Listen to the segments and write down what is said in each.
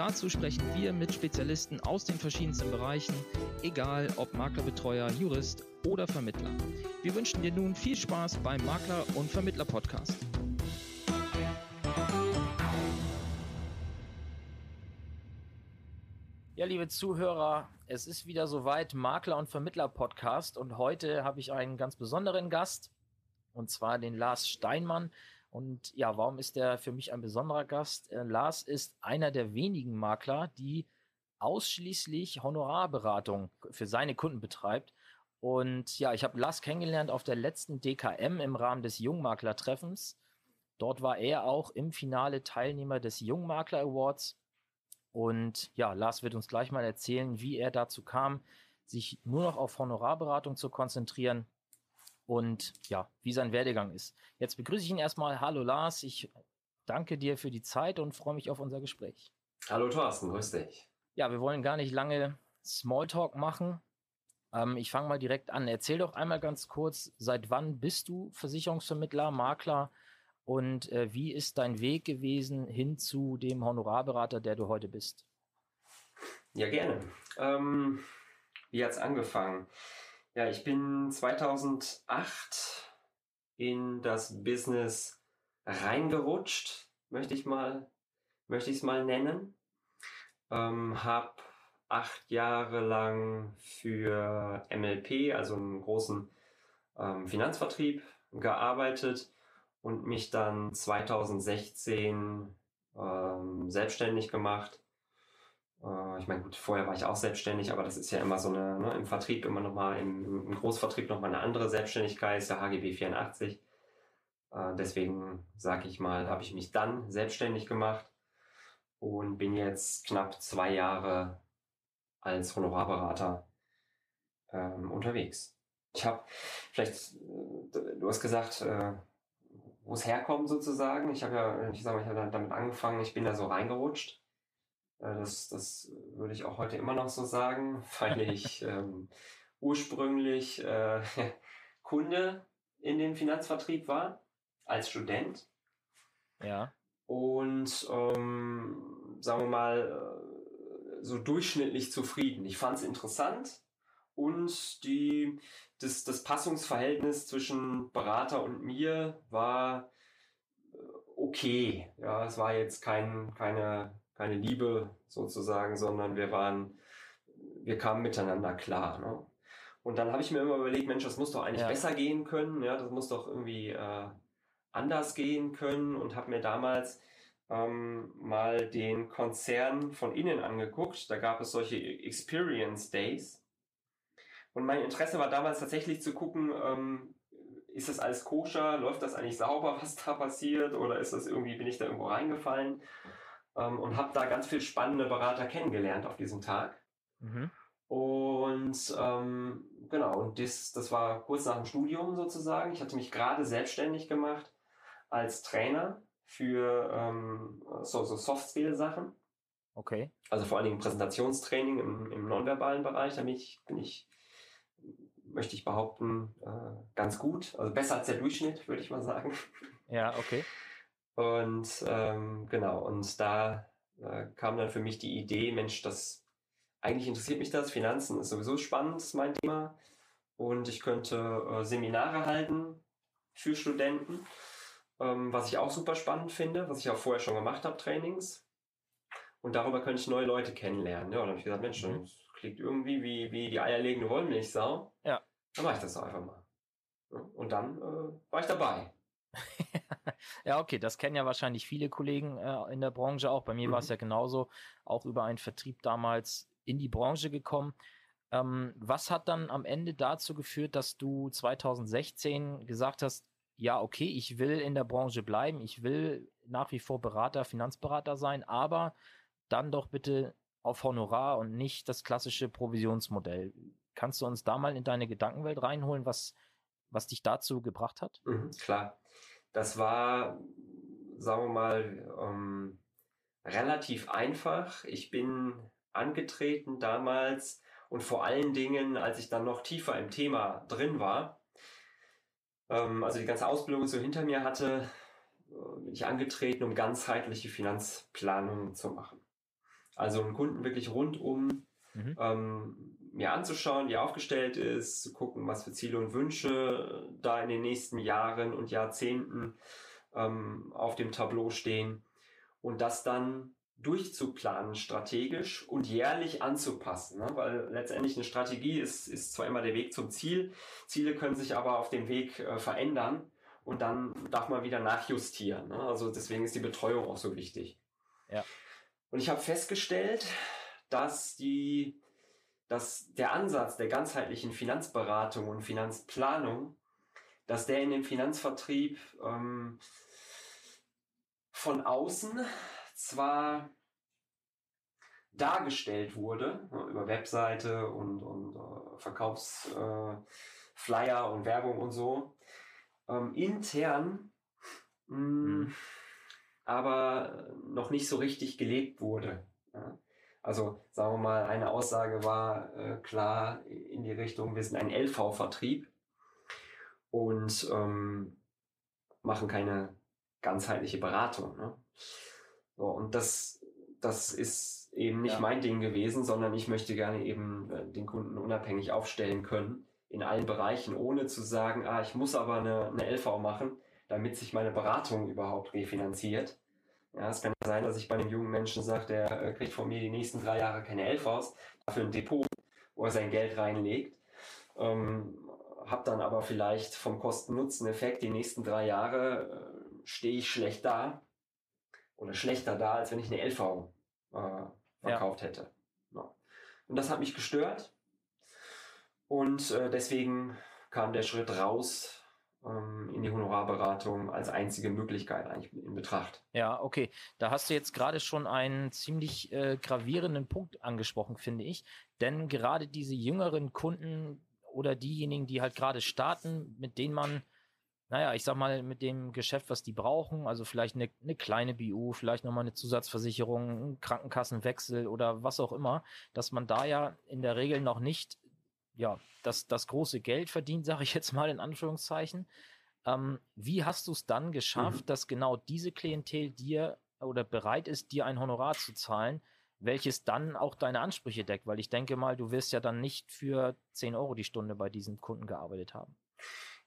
Dazu sprechen wir mit Spezialisten aus den verschiedensten Bereichen, egal ob Maklerbetreuer, Jurist oder Vermittler. Wir wünschen dir nun viel Spaß beim Makler- und Vermittler-Podcast. Ja, liebe Zuhörer, es ist wieder soweit Makler- und Vermittler-Podcast und heute habe ich einen ganz besonderen Gast und zwar den Lars Steinmann. Und ja, warum ist der für mich ein besonderer Gast? Äh, Lars ist einer der wenigen Makler, die ausschließlich Honorarberatung für seine Kunden betreibt. Und ja, ich habe Lars kennengelernt auf der letzten DKM im Rahmen des Jungmakler-Treffens. Dort war er auch im Finale Teilnehmer des Jungmakler Awards. Und ja, Lars wird uns gleich mal erzählen, wie er dazu kam, sich nur noch auf Honorarberatung zu konzentrieren und ja, wie sein Werdegang ist. Jetzt begrüße ich ihn erstmal. Hallo Lars, ich danke dir für die Zeit und freue mich auf unser Gespräch. Hallo Thorsten, grüß dich. Ja, wir wollen gar nicht lange Smalltalk machen. Ähm, ich fange mal direkt an. Erzähl doch einmal ganz kurz, seit wann bist du Versicherungsvermittler, Makler und äh, wie ist dein Weg gewesen hin zu dem Honorarberater, der du heute bist? Ja, gerne. Ähm, wie hat's angefangen? Ja, ich bin 2008 in das Business reingerutscht, möchte ich mal, möchte ich es mal nennen. Ähm, hab acht Jahre lang für MLP, also einen großen ähm, Finanzvertrieb, gearbeitet und mich dann 2016 ähm, selbstständig gemacht ich meine, gut, vorher war ich auch selbstständig, aber das ist ja immer so eine, ne, im Vertrieb immer nochmal, im, im Großvertrieb nochmal eine andere Selbstständigkeit, ist ja HGB 84. Äh, deswegen, sage ich mal, habe ich mich dann selbstständig gemacht und bin jetzt knapp zwei Jahre als Honorarberater ähm, unterwegs. Ich habe vielleicht, äh, du hast gesagt, äh, wo es herkommt sozusagen. Ich habe ja, ich sag mal, ich habe damit angefangen, ich bin da so reingerutscht äh, das, das würde ich auch heute immer noch so sagen, weil ich ähm, ursprünglich äh, Kunde in dem Finanzvertrieb war, als Student. Ja. Und ähm, sagen wir mal, äh, so durchschnittlich zufrieden. Ich fand es interessant und die, das, das Passungsverhältnis zwischen Berater und mir war äh, okay. Ja, es war jetzt kein, keine keine Liebe sozusagen, sondern wir waren, wir kamen miteinander klar. Ne? Und dann habe ich mir immer überlegt, Mensch, das muss doch eigentlich ja. besser gehen können, ja, das muss doch irgendwie äh, anders gehen können und habe mir damals ähm, mal den Konzern von innen angeguckt. Da gab es solche Experience Days. Und mein Interesse war damals tatsächlich zu gucken, ähm, ist das alles koscher, läuft das eigentlich sauber, was da passiert, oder ist das irgendwie, bin ich da irgendwo reingefallen? Ähm, und habe da ganz viel spannende Berater kennengelernt auf diesem Tag. Mhm. Und ähm, genau, und das, das war kurz nach dem Studium sozusagen. Ich hatte mich gerade selbstständig gemacht als Trainer für ähm, so, so Soft-Skill-Sachen. Okay. Also vor allen Dingen Präsentationstraining im, im nonverbalen Bereich. Da bin ich, bin ich, möchte ich behaupten, äh, ganz gut. Also besser als der Durchschnitt, würde ich mal sagen. Ja, okay. Und ähm, genau, und da äh, kam dann für mich die Idee, Mensch, das eigentlich interessiert mich das, Finanzen ist sowieso spannend, ist mein Thema. Und ich könnte äh, Seminare halten für Studenten, ähm, was ich auch super spannend finde, was ich auch vorher schon gemacht habe, Trainings. Und darüber könnte ich neue Leute kennenlernen. Ja, und dann habe ich gesagt, Mensch, mhm. das klingt irgendwie wie, wie die eierlegende Wollmilchsau. Ja. Dann mache ich das doch einfach mal. Und dann äh, war ich dabei. ja, okay, das kennen ja wahrscheinlich viele Kollegen äh, in der Branche auch. Bei mir mhm. war es ja genauso, auch über einen Vertrieb damals in die Branche gekommen. Ähm, was hat dann am Ende dazu geführt, dass du 2016 gesagt hast, ja, okay, ich will in der Branche bleiben, ich will nach wie vor Berater, Finanzberater sein, aber dann doch bitte auf Honorar und nicht das klassische Provisionsmodell. Kannst du uns da mal in deine Gedankenwelt reinholen, was was dich dazu gebracht hat? Mhm, klar. Das war, sagen wir mal, ähm, relativ einfach. Ich bin angetreten damals und vor allen Dingen, als ich dann noch tiefer im Thema drin war, ähm, also die ganze Ausbildung so hinter mir hatte, äh, bin ich angetreten, um ganzheitliche Finanzplanung zu machen. Also einen Kunden wirklich rundum mhm. ähm, mir anzuschauen, wie er aufgestellt ist, zu gucken, was für Ziele und Wünsche da in den nächsten Jahren und Jahrzehnten ähm, auf dem Tableau stehen und das dann durchzuplanen strategisch und jährlich anzupassen, ne? weil letztendlich eine Strategie ist, ist zwar immer der Weg zum Ziel, Ziele können sich aber auf dem Weg äh, verändern und dann darf man wieder nachjustieren. Ne? Also deswegen ist die Betreuung auch so wichtig. Ja. Und ich habe festgestellt, dass die, dass der Ansatz der ganzheitlichen Finanzberatung und Finanzplanung, dass der in dem Finanzvertrieb ähm, von außen zwar dargestellt wurde, ne, über Webseite und, und uh, Verkaufsflyer uh, und Werbung und so, ähm, intern mh, mhm. aber noch nicht so richtig gelebt wurde. Ja. Also sagen wir mal, eine Aussage war äh, klar in die Richtung, wir sind ein LV-Vertrieb und ähm, machen keine ganzheitliche Beratung. Ne? So, und das, das ist eben nicht ja. mein Ding gewesen, sondern ich möchte gerne eben äh, den Kunden unabhängig aufstellen können in allen Bereichen, ohne zu sagen, ah, ich muss aber eine, eine LV machen, damit sich meine Beratung überhaupt refinanziert. Ja, es kann sein, dass ich bei einem jungen Menschen sage, der äh, kriegt von mir die nächsten drei Jahre keine LVs, dafür ein Depot, wo er sein Geld reinlegt. Ähm, hab dann aber vielleicht vom Kosten-Nutzen-Effekt die nächsten drei Jahre äh, stehe ich schlecht da oder schlechter da, als wenn ich eine LV äh, verkauft ja. hätte. Ja. Und das hat mich gestört. Und äh, deswegen kam der Schritt raus in die Honorarberatung als einzige Möglichkeit eigentlich in Betracht. Ja, okay. Da hast du jetzt gerade schon einen ziemlich äh, gravierenden Punkt angesprochen, finde ich. Denn gerade diese jüngeren Kunden oder diejenigen, die halt gerade starten, mit denen man naja, ich sag mal, mit dem Geschäft, was die brauchen, also vielleicht eine, eine kleine BU, vielleicht nochmal eine Zusatzversicherung, einen Krankenkassenwechsel oder was auch immer, dass man da ja in der Regel noch nicht, ja, das, das große Geld verdient, sage ich jetzt mal in Anführungszeichen. Ähm, wie hast du es dann geschafft, mhm. dass genau diese Klientel dir oder bereit ist, dir ein Honorar zu zahlen, welches dann auch deine Ansprüche deckt? Weil ich denke mal, du wirst ja dann nicht für 10 Euro die Stunde bei diesem Kunden gearbeitet haben.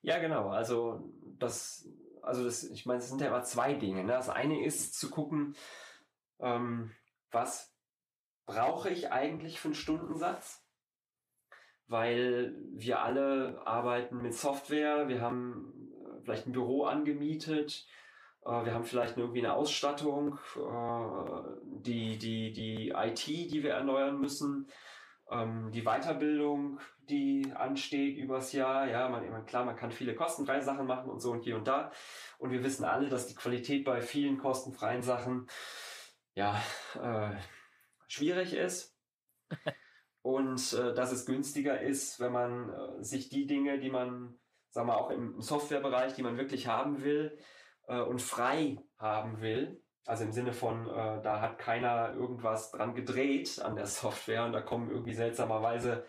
Ja, genau. Also das, also das, ich meine, es sind ja immer zwei Dinge. Ne? Das eine ist zu gucken, ähm, was brauche ich eigentlich für einen Stundensatz? Weil wir alle arbeiten mit Software, wir haben äh, vielleicht ein Büro angemietet, äh, wir haben vielleicht irgendwie eine Ausstattung, äh, die, die, die IT, die wir erneuern müssen ähm, die Weiterbildung, die ansteht übers Jahr. Ja, man, klar, man kann viele kostenfreie Sachen machen und so und hier und da. Und wir wissen alle, dass die Qualität bei vielen kostenfreien Sachen ja schwierig ist. und äh, dass es günstiger ist, wenn man äh, sich die Dinge, die man, sagen wir auch im Softwarebereich, die man wirklich haben will äh, und frei haben will, also im Sinne von, äh, da hat keiner irgendwas dran gedreht an der Software und da kommen irgendwie seltsamerweise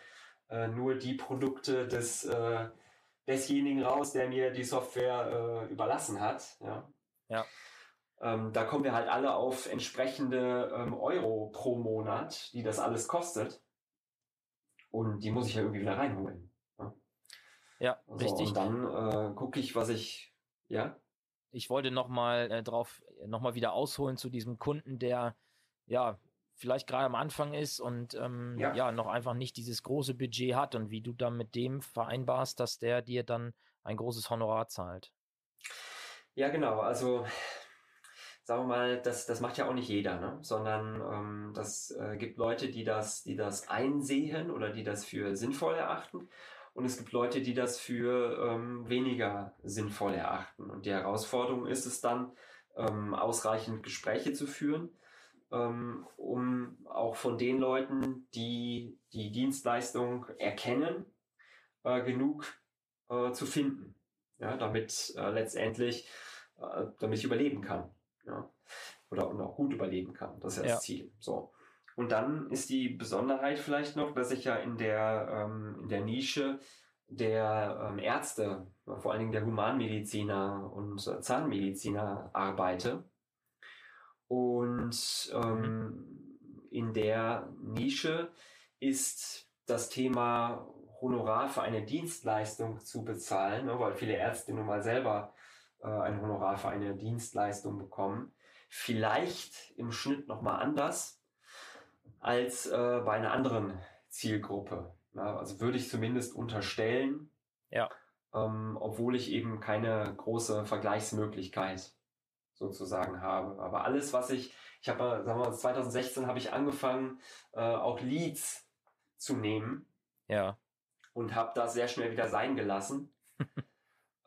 äh, nur die Produkte des, äh, desjenigen raus, der mir die Software äh, überlassen hat. Ja. ja. Ähm, da kommen wir halt alle auf entsprechende ähm, Euro pro Monat, die das alles kostet. Und die muss ich ja irgendwie wieder reinholen. Ja, ja so, richtig. Und dann äh, gucke ich, was ich, ja ich wollte nochmal äh, drauf, nochmal wieder ausholen zu diesem Kunden, der ja vielleicht gerade am Anfang ist und ähm, ja. ja. noch einfach nicht dieses große Budget hat und wie du dann mit dem vereinbarst, dass der dir dann ein großes Honorar zahlt. Ja, genau. Also sagen wir mal, das, das macht ja auch nicht jeder, ne? sondern ähm, das äh, gibt Leute, die das, die das einsehen oder die das für sinnvoll erachten und es gibt Leute, die das für ähm, weniger sinnvoll erachten. Und die Herausforderung ist es dann, ähm, ausreichend Gespräche zu führen, ähm, um auch von den Leuten, die die Dienstleistung erkennen, äh, genug äh, zu finden, ja, damit äh, letztendlich, äh, damit ich überleben kann, ja, oder und auch gut überleben kann. Das ist ja, ja. das Ziel. So. Und dann ist die Besonderheit vielleicht noch, dass ich ja in der, ähm, in der Nische der ähm, Ärzte, vor allen Dingen der Humanmediziner und äh, Zahnmediziner arbeite. Und ähm, in der Nische ist das Thema Honorar für eine Dienstleistung zu bezahlen, ne, weil viele Ärzte nun mal selber äh, ein Honorar für eine Dienstleistung bekommen. Vielleicht im Schnitt nochmal anders als äh, bei einer anderen Zielgruppe. Ja, also würde ich zumindest unterstellen, ja. ähm, obwohl ich eben keine große Vergleichsmöglichkeit sozusagen habe. Aber alles, was ich, ich habe, sagen wir mal, 2016 habe ich angefangen, äh, auch Leads zu nehmen. Ja. Und habe das sehr schnell wieder sein gelassen.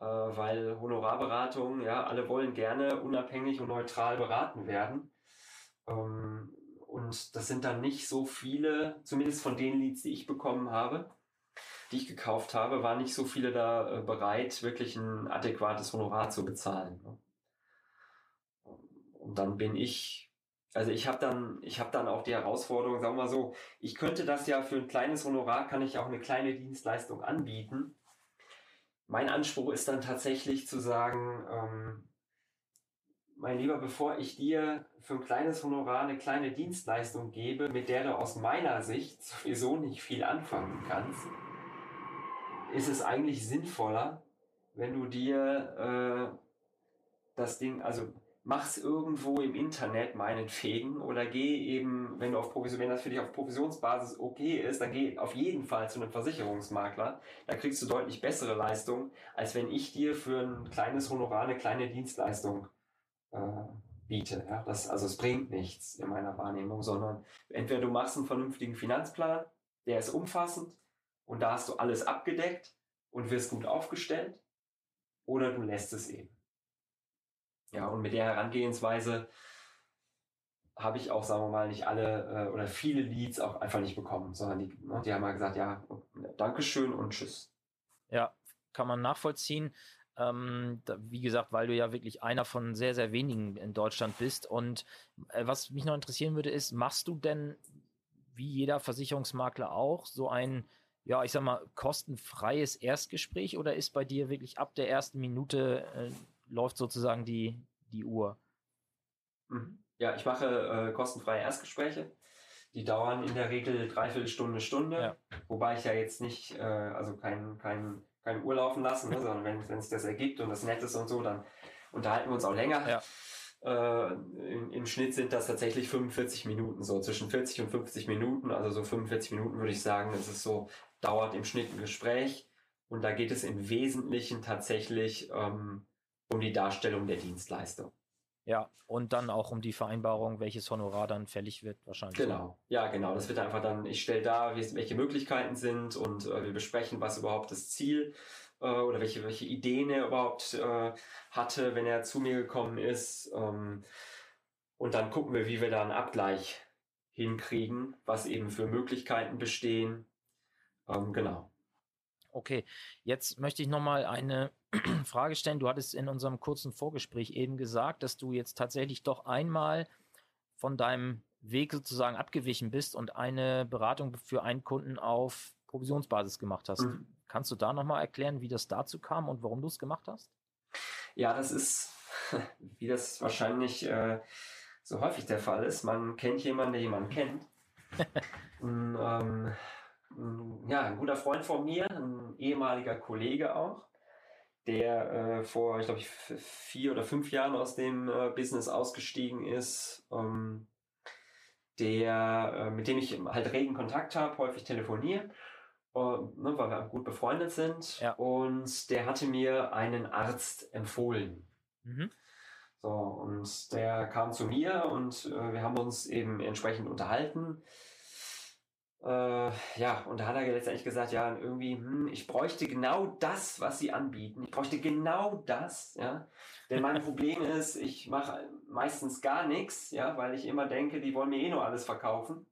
äh, weil Honorarberatung, ja, alle wollen gerne unabhängig und neutral beraten werden. Ähm, und das sind dann nicht so viele, zumindest von den Leads, die ich bekommen habe, die ich gekauft habe, waren nicht so viele da äh, bereit, wirklich ein adäquates Honorar zu bezahlen. Ne? Und dann bin ich, also ich habe dann, ich habe dann auch die Herausforderung, sagen wir mal so, ich könnte das ja für ein kleines Honorar, kann ich auch eine kleine Dienstleistung anbieten. Mein Anspruch ist dann tatsächlich zu sagen, ähm, mein Lieber, bevor ich dir für ein kleines Honorar eine kleine Dienstleistung gebe, mit der du aus meiner Sicht sowieso nicht viel anfangen kannst, ist es eigentlich sinnvoller, wenn du dir äh, das Ding, also mach's irgendwo im Internet meinetwegen oder geh eben, wenn du auf Provision, wenn das für dich auf Provisionsbasis okay ist, dann geh auf jeden Fall zu einem Versicherungsmakler. Da kriegst du deutlich bessere Leistung, als wenn ich dir für ein kleines Honorar eine kleine Dienstleistung äh, biete. Ja? Das, also es bringt nichts in meiner Wahrnehmung, sondern entweder du machst einen vernünftigen Finanzplan, der ist umfassend und da hast du alles abgedeckt und wirst gut aufgestellt, oder du lässt es eben. Ja, und mit der Herangehensweise habe ich auch, sagen wir mal, nicht alle äh, oder viele Leads auch einfach nicht bekommen, sondern die, ne, die haben mal gesagt, ja, Dankeschön und Tschüss. Ja, kann man nachvollziehen. Ähm, da, wie gesagt, weil du ja wirklich einer von sehr, sehr wenigen in Deutschland bist. Und äh, was mich noch interessieren würde, ist, machst du denn, wie jeder Versicherungsmakler auch, so ein, ja, ich sag mal, kostenfreies Erstgespräch oder ist bei dir wirklich ab der ersten Minute äh, läuft sozusagen die, die Uhr? Mhm. Ja, ich mache äh, kostenfreie Erstgespräche. Die dauern in der Regel dreiviertel Stunde, Stunde. Ja. Wobei ich ja jetzt nicht, äh, also kein, kein keine Uhr laufen lassen, ne, sondern wenn, es das ergibt und das nett ist und so, dann unterhalten wir uns auch länger. Ja. Äh, im, im, Schnitt sind das tatsächlich 45 Minuten, so zwischen 40 und 50 Minuten, also so 45 Minuten würde ich sagen, es ist so, dauert im Schnitt ein Gespräch und da geht es im Wesentlichen tatsächlich ähm, um die Darstellung der Dienstleistung. Ja, und dann auch um die Vereinbarung, welches Honorar dann fällig wird, wahrscheinlich. Genau, ja, genau. Das wird einfach dann, ich stelle da, welche Möglichkeiten sind und äh, wir besprechen, was überhaupt das Ziel äh, oder welche, welche Ideen er überhaupt äh, hatte, wenn er zu mir gekommen ist. Ähm, und dann gucken wir, wie wir da einen Abgleich hinkriegen, was eben für Möglichkeiten bestehen. Ähm, genau. Okay, jetzt möchte ich nochmal eine Frage stellen. Du hattest in unserem kurzen Vorgespräch eben gesagt, dass du jetzt tatsächlich doch einmal von deinem Weg sozusagen abgewichen bist und eine Beratung für einen Kunden auf Provisionsbasis gemacht hast. Mhm. Kannst du da nochmal erklären, wie das dazu kam und warum du es gemacht hast? Ja, das ist, wie das wahrscheinlich äh, so häufig der Fall ist. Man kennt jemanden, der jemanden kennt. und, ähm, ja, ein guter Freund von mir, ein ehemaliger Kollege auch, der äh, vor, ich glaube, vier oder fünf Jahren aus dem äh, Business ausgestiegen ist, ähm, der, äh, mit dem ich halt regen Kontakt habe, häufig telefoniere, äh, ne, weil wir gut befreundet sind. Ja. Und der hatte mir einen Arzt empfohlen. Mhm. So, und der kam zu mir und äh, wir haben uns eben entsprechend unterhalten. Äh, ja, und da hat er letztendlich gesagt, ja, irgendwie, hm, ich bräuchte genau das, was sie anbieten. Ich bräuchte genau das, ja. Denn mein Problem ist, ich mache meistens gar nichts, ja, weil ich immer denke, die wollen mir eh nur alles verkaufen.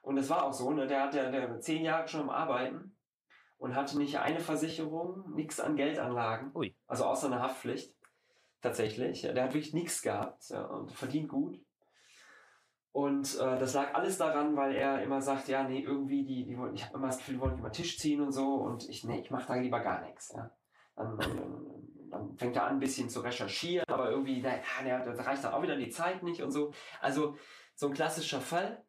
Und es war auch so, ne, der hat ja der zehn Jahre schon am Arbeiten und hatte nicht eine Versicherung, nichts an Geldanlagen, Ui. also außer eine Haftpflicht. Tatsächlich. Der hat wirklich nichts gehabt ja, und verdient gut. Und äh, das lag alles daran, weil er immer sagt, ja, nee, irgendwie, die, die wollen, ich habe immer das Gefühl, die wollen über den Tisch ziehen und so und ich, nee, ich mache da lieber gar nichts. Ja. Dann, dann, dann fängt er an, ein bisschen zu recherchieren, aber irgendwie, na, ja, da reicht dann auch wieder die Zeit nicht und so. Also so ein klassischer Fall.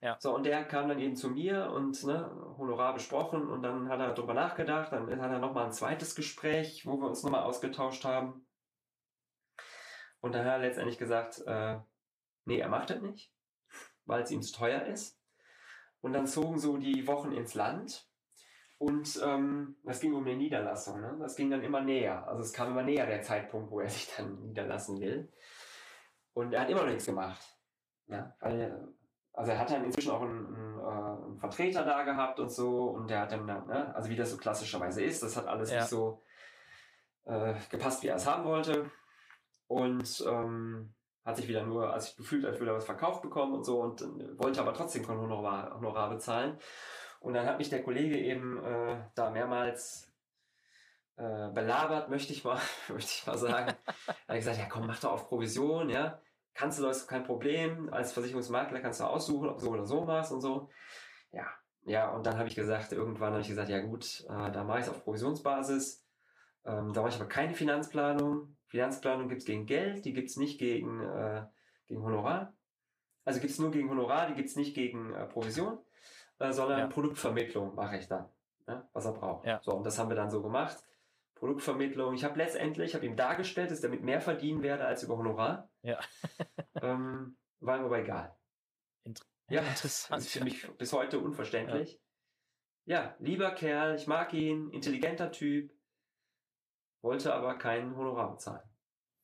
Ja. So, und der kam dann eben zu mir und ne, Honorar besprochen und dann hat er darüber nachgedacht, dann hat er nochmal ein zweites Gespräch, wo wir uns nochmal ausgetauscht haben. Und dann hat er letztendlich gesagt, äh, nee, er macht das nicht, weil es ihm zu teuer ist. Und dann zogen so die Wochen ins Land und ähm, das ging um eine Niederlassung. Ne? Das ging dann immer näher. Also es kam immer näher der Zeitpunkt, wo er sich dann niederlassen will. Und er hat immer noch nichts gemacht. Ja? Weil, also er hat dann inzwischen auch einen, einen, äh, einen Vertreter da gehabt und so. Und der hat dann, ne? also wie das so klassischerweise ist, das hat alles Ja. nicht so äh, gepasst, wie er es haben wollte. Und ähm, hat sich wieder nur, also ich gefühlt, als würde er was verkauft bekommen und so und wollte aber trotzdem kein Honorar, Honorar bezahlen. Und dann hat mich der Kollege eben äh, da mehrmals äh, belabert, möchte ich mal, möchte ich mal sagen. hat gesagt, ja komm, mach doch auf Provision, ja. Kannst du, das kein Problem. Als Versicherungsmakler kannst du aussuchen, ob du so oder so machst und so. Ja, ja, und dann habe ich gesagt, irgendwann habe ich gesagt, ja gut, äh, da mache ich es auf Provisionsbasis. Ähm, da mache ich aber keine Finanzplanung. Finanzplanung gibt es gegen Geld, die gibt es nicht gegen, äh, gegen Honorar. Also gibt es nur gegen Honorar, die gibt es nicht gegen äh, Provision, äh, sondern Ja. Produktvermittlung mache ich dann, ja, was er braucht. Ja. So, und das haben wir dann so gemacht. Produktvermittlung. Ich habe letztendlich, ich habe ihm dargestellt, dass ich damit mehr verdienen werde als über Honorar. Ja. ähm, war ihm aber egal. Inter Ja, interessant. Das ist für mich bis heute unverständlich. Ja. lieber Kerl, ich mag ihn, intelligenter Typ, wollte aber kein Honorar bezahlen.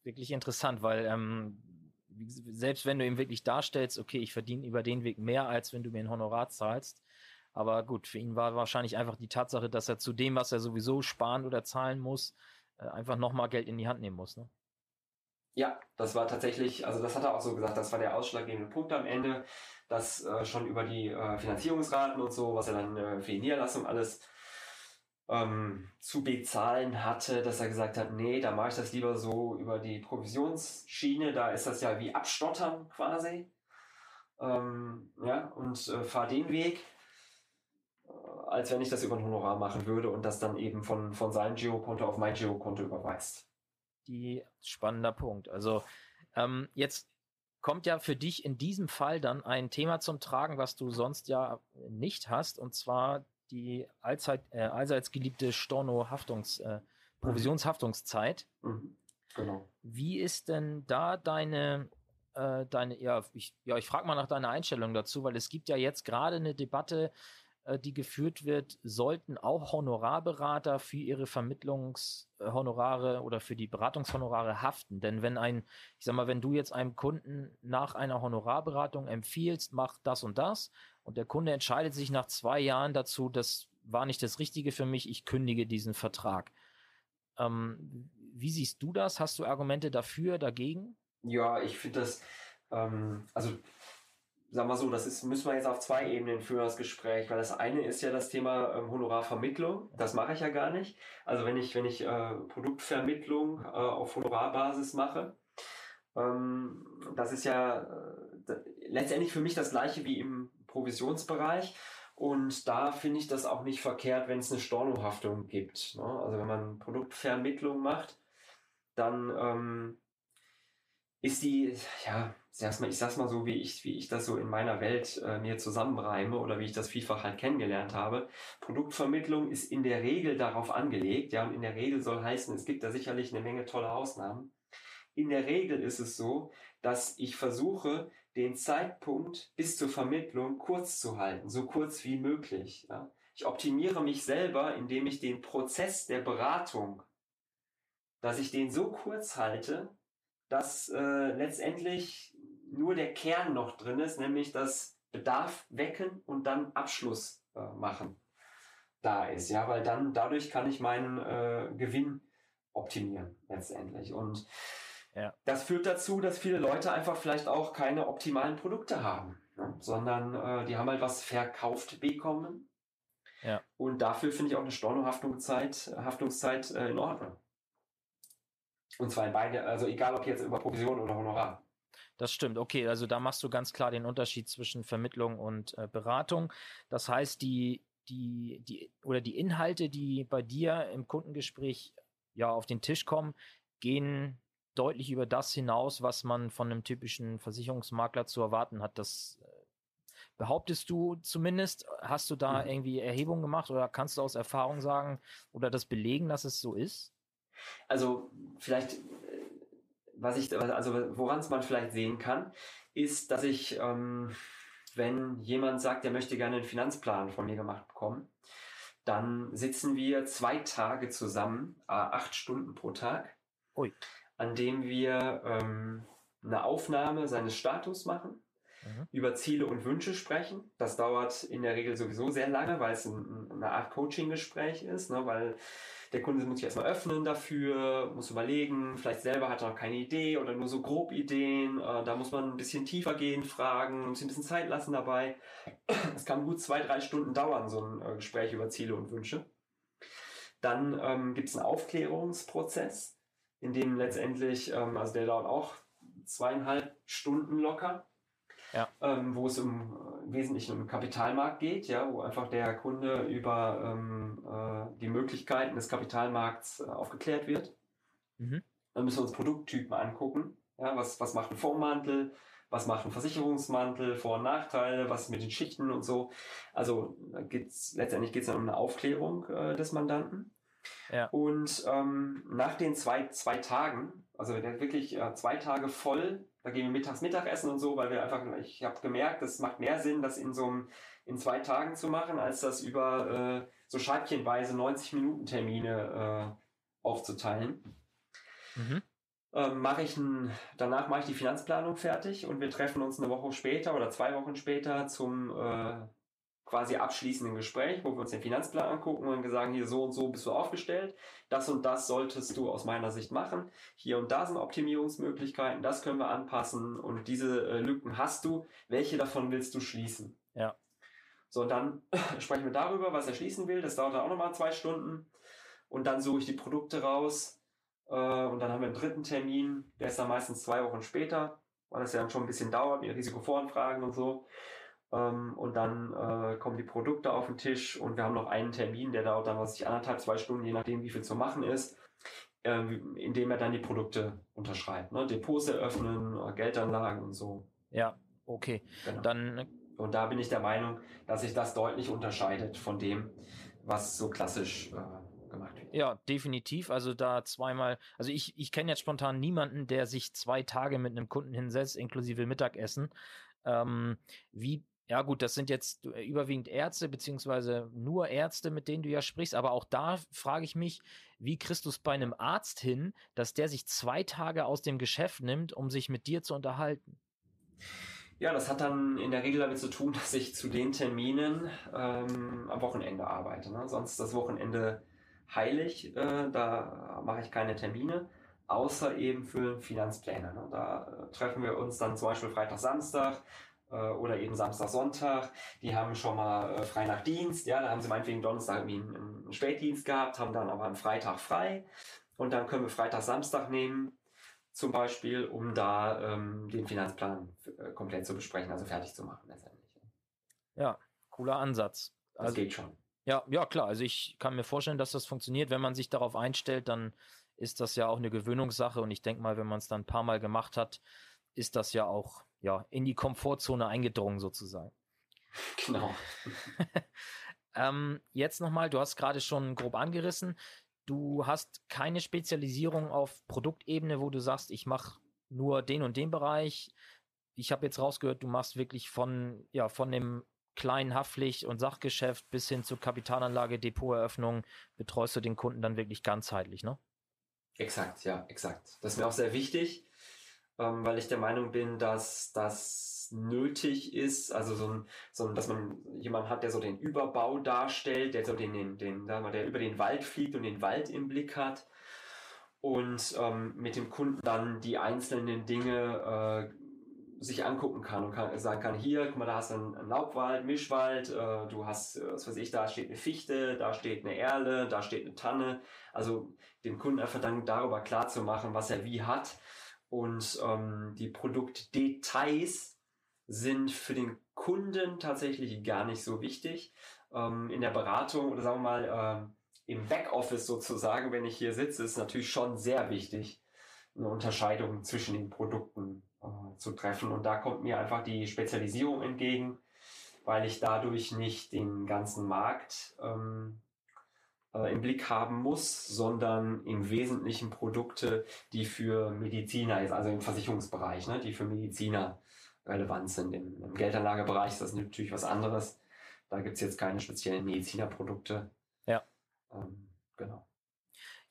wirklich interessant, weil ähm, selbst wenn du ihm wirklich darstellst, okay, ich verdiene über den Weg mehr, als wenn du mir ein Honorar zahlst. Aber gut, für ihn war wahrscheinlich einfach die Tatsache, dass er zu dem, was er sowieso sparen oder zahlen muss, äh, einfach nochmal Geld in die Hand nehmen muss. Ne? Ja, das war tatsächlich, also das hat er auch so gesagt, das war der ausschlaggebende Punkt am Ende, dass äh, schon über die äh, Finanzierungsraten und so, was er dann äh, für die Niederlassung alles ähm, zu bezahlen hatte, dass er gesagt hat, nee, da mache ich das lieber so über die Provisionsschiene, da ist das ja wie Abstottern quasi. Ähm, ja, und äh, fahr den Weg, äh, als wenn ich das über ein Honorar machen würde und das dann eben von, von seinem Girokonto auf mein Girokonto überweist. Die spannender Punkt. Also ähm, jetzt kommt ja für dich in diesem Fall dann ein Thema zum Tragen, was du sonst ja nicht hast, und zwar die allzeit, äh, allseits geliebte Storno-Haftungs, äh, Provisionshaftungszeit. Mhm. Genau. Wie ist denn da deine, äh, deine, ja, ich, ja, ich frage mal nach deiner Einstellung dazu, weil es gibt ja jetzt gerade eine Debatte, die geführt wird, sollten auch Honorarberater für ihre Vermittlungshonorare oder für die Beratungshonorare haften? Denn wenn ein, ich sag mal, wenn du jetzt einem Kunden nach einer Honorarberatung empfiehlst, mach das und das, und der Kunde entscheidet sich nach zwei Jahren dazu, das war nicht das Richtige für mich, ich kündige diesen Vertrag. Ähm, wie siehst du das? Hast du Argumente dafür, dagegen? Ja, ich finde das, ähm, also sagen wir so, das ist, müssen wir jetzt auf zwei Ebenen führen, das Gespräch, weil das eine ist ja das Thema ähm, Honorarvermittlung. Das mache ich ja gar nicht. Also wenn ich, wenn ich äh, Produktvermittlung äh, auf Honorarbasis mache, ähm, das ist ja äh, letztendlich für mich das gleiche wie im Provisionsbereich. Und da finde ich das auch nicht verkehrt, wenn es eine Stornohaftung gibt. Ne? Also wenn man Produktvermittlung macht, dann ähm, ist die, ja, ich sag's mal so, wie ich, wie ich das so in meiner Welt äh, mir zusammenreime oder wie ich das vielfach halt kennengelernt habe. Produktvermittlung ist in der Regel darauf angelegt, ja, und in der Regel soll heißen, es gibt da sicherlich eine Menge tolle Ausnahmen. In der Regel ist es so, dass ich versuche, den Zeitpunkt bis zur Vermittlung kurz zu halten, so kurz wie möglich. Ja. Ich optimiere mich selber, indem ich den Prozess der Beratung, dass ich den so kurz halte, dass äh, letztendlich nur der Kern noch drin ist, nämlich das Bedarf wecken und dann Abschluss äh, machen da ist. Ja, weil dann dadurch kann ich meinen äh, Gewinn optimieren letztendlich. Und Ja. das führt dazu, dass viele Leute einfach vielleicht auch keine optimalen Produkte haben, ne? sondern äh, die haben halt was verkauft bekommen Ja. Und dafür finde ich auch eine Stornohaftungszeit Haftungszeit, äh, in Ordnung. Und zwar in beide, also egal ob jetzt über Provision oder Honorar. Das stimmt. Okay, also da machst du ganz klar den Unterschied zwischen Vermittlung und äh, Beratung. Das heißt, die, die, die, oder die Inhalte, die bei dir im Kundengespräch ja auf den Tisch kommen, gehen deutlich über das hinaus, was man von einem typischen Versicherungsmakler zu erwarten hat. Das äh, behauptest du zumindest. Hast du da mhm. irgendwie Erhebungen gemacht oder kannst du aus Erfahrung sagen oder das belegen, dass es so ist? Also vielleicht, was ich, also woran es man vielleicht sehen kann, ist, dass ich, ähm, wenn jemand sagt, er möchte gerne einen Finanzplan von mir gemacht bekommen, dann sitzen wir zwei Tage zusammen, acht Stunden pro Tag, Ui. an dem wir ähm, eine Aufnahme seines Status machen, mhm. über Ziele und Wünsche sprechen. Das dauert in der Regel sowieso sehr lange, weil es ein, eine Art Coaching-Gespräch ist, ne? weil der Kunde muss sich erstmal öffnen dafür, muss überlegen, vielleicht selber hat er noch keine Idee oder nur so grob Ideen. Äh, da muss man ein bisschen tiefer gehen, fragen, muss ein bisschen Zeit lassen dabei. Es kann gut zwei, drei Stunden dauern, so ein äh, Gespräch über Ziele und Wünsche. Dann ähm, gibt es einen Aufklärungsprozess, in dem letztendlich, ähm, also der dauert auch zweieinhalb Stunden locker. Ähm, wo es im, im, Wesentlichen um den Kapitalmarkt geht, ja, wo einfach der Kunde über ähm, äh, die Möglichkeiten des Kapitalmarkts äh, aufgeklärt wird. Mhm. Dann müssen wir uns Produkttypen angucken. Ja, was, was macht ein Fondsmantel? Was macht ein Versicherungsmantel? Vor- und Nachteile? Was mit den Schichten und so? Also geht's, letztendlich geht es dann um eine Aufklärung äh, des Mandanten. Ja. Und ähm, nach den zwei, zwei Tagen, also der wirklich äh, zwei Tage voll da gehen wir mittags Mittagessen und so, weil wir einfach, ich habe gemerkt, es macht mehr Sinn, das in so einem, in zwei Tagen zu machen, als das über äh, so scheibchenweise 90 Minuten Termine äh, aufzuteilen. Mhm. Ähm, mache ich ein, danach mache ich die Finanzplanung fertig und wir treffen uns eine Woche später oder zwei Wochen später zum äh, quasi abschließenden Gespräch, wo wir uns den Finanzplan angucken und sagen, hier so und so bist du aufgestellt, das und das solltest du aus meiner Sicht machen, hier und da sind Optimierungsmöglichkeiten, das können wir anpassen und diese äh, Lücken hast du, welche davon willst du schließen? Ja. So, und dann sprechen wir darüber, was er schließen will, das dauert dann auch nochmal zwei Stunden und dann suche ich die Produkte raus äh, und dann haben wir einen dritten Termin, der ist dann meistens zwei Wochen später, weil das ja dann schon ein bisschen dauert mit Risikovoranfragen und so. Ähm, und dann äh, kommen die Produkte auf den Tisch und wir haben noch einen Termin, der dauert dann, was ich anderthalb, zwei Stunden, je nachdem, wie viel zu machen ist, äh, indem er dann die Produkte unterschreibt. Ne? Depots eröffnen, äh, Geldanlagen und so. Ja, okay. Genau. Dann und da bin ich der Meinung, dass sich das deutlich unterscheidet von dem, was so klassisch äh, gemacht wird. Ja, definitiv. Also da zweimal, also ich, ich kenne jetzt spontan niemanden, der sich zwei Tage mit einem Kunden hinsetzt, inklusive Mittagessen. Ähm, wie ja, gut, das sind jetzt äh, überwiegend Ärzte, beziehungsweise nur Ärzte, mit denen du ja sprichst. Aber auch da frage ich mich, wie kriegst du es bei einem Arzt hin, dass der sich zwei Tage aus dem Geschäft nimmt, um sich mit dir zu unterhalten? Ja, das hat dann in der Regel damit zu tun, dass ich zu den Terminen ähm, am Wochenende arbeite. Ne? Sonst ist das Wochenende heilig, äh, da mache ich keine Termine, außer eben für Finanzpläne. Ne? Da äh, treffen wir uns dann zum Beispiel Freitag, Samstag, oder eben Samstag, Sonntag, die haben schon mal äh, frei nach Dienst, ja, da haben sie meinetwegen Donnerstag irgendwie einen, einen Spätdienst gehabt, haben dann aber am Freitag frei und dann können wir Freitag, Samstag nehmen, zum Beispiel, um da ähm, den Finanzplan äh, komplett zu besprechen, also fertig zu machen letztendlich. Ja, cooler Ansatz. Das also, geht schon. Ja, ja, klar. Also ich kann mir vorstellen, dass das funktioniert. Wenn man sich darauf einstellt, dann ist das ja auch eine Gewöhnungssache. Und ich denke mal, wenn man es dann ein paar Mal gemacht hat, ist das ja auch ja, in die Komfortzone eingedrungen sozusagen. Genau. ähm, jetzt nochmal, du hast gerade schon grob angerissen, du hast keine Spezialisierung auf Produktebene, wo du sagst, ich mache nur den und den Bereich. Ich habe jetzt rausgehört, du machst wirklich von, ja, von dem kleinen Haftpflicht- und Sachgeschäft bis hin zur Kapitalanlage, Depoteröffnung, betreust du den Kunden dann wirklich ganzheitlich, ne? Exakt, ja, exakt. Das ist mir auch sehr wichtig ähm, weil ich der Meinung bin, dass das nötig ist, also so ein, so ein, dass man jemanden hat, der so den Überbau darstellt, der so den, den, den sagen wir, der über den Wald fliegt und den Wald im Blick hat und ähm, mit dem Kunden dann die einzelnen Dinge sich angucken kann und kann, sagen kann, hier, guck mal, da hast du einen, Laubwald, Mischwald, äh, du hast, äh, was weiß ich, da steht eine Fichte, da steht eine Erle, da steht eine Tanne. Also dem Kunden einfach dann darüber klar zu machen, was er wie hat. Und ähm, die Produktdetails sind für den Kunden tatsächlich gar nicht so wichtig. Ähm, in der Beratung oder sagen wir mal äh, im Backoffice sozusagen, wenn ich hier sitze, ist natürlich schon sehr wichtig, eine Unterscheidung zwischen den Produkten äh, zu treffen. Und da kommt mir einfach die Spezialisierung entgegen, weil ich dadurch nicht den ganzen Markt ähm, äh, im Blick haben muss, sondern im Wesentlichen Produkte, die für Mediziner, also im Versicherungsbereich, ne, die für Mediziner relevant sind. Im, im Geldanlagebereich ist das natürlich was anderes. Da gibt es jetzt keine speziellen Medizinerprodukte. Ja. Ähm, genau.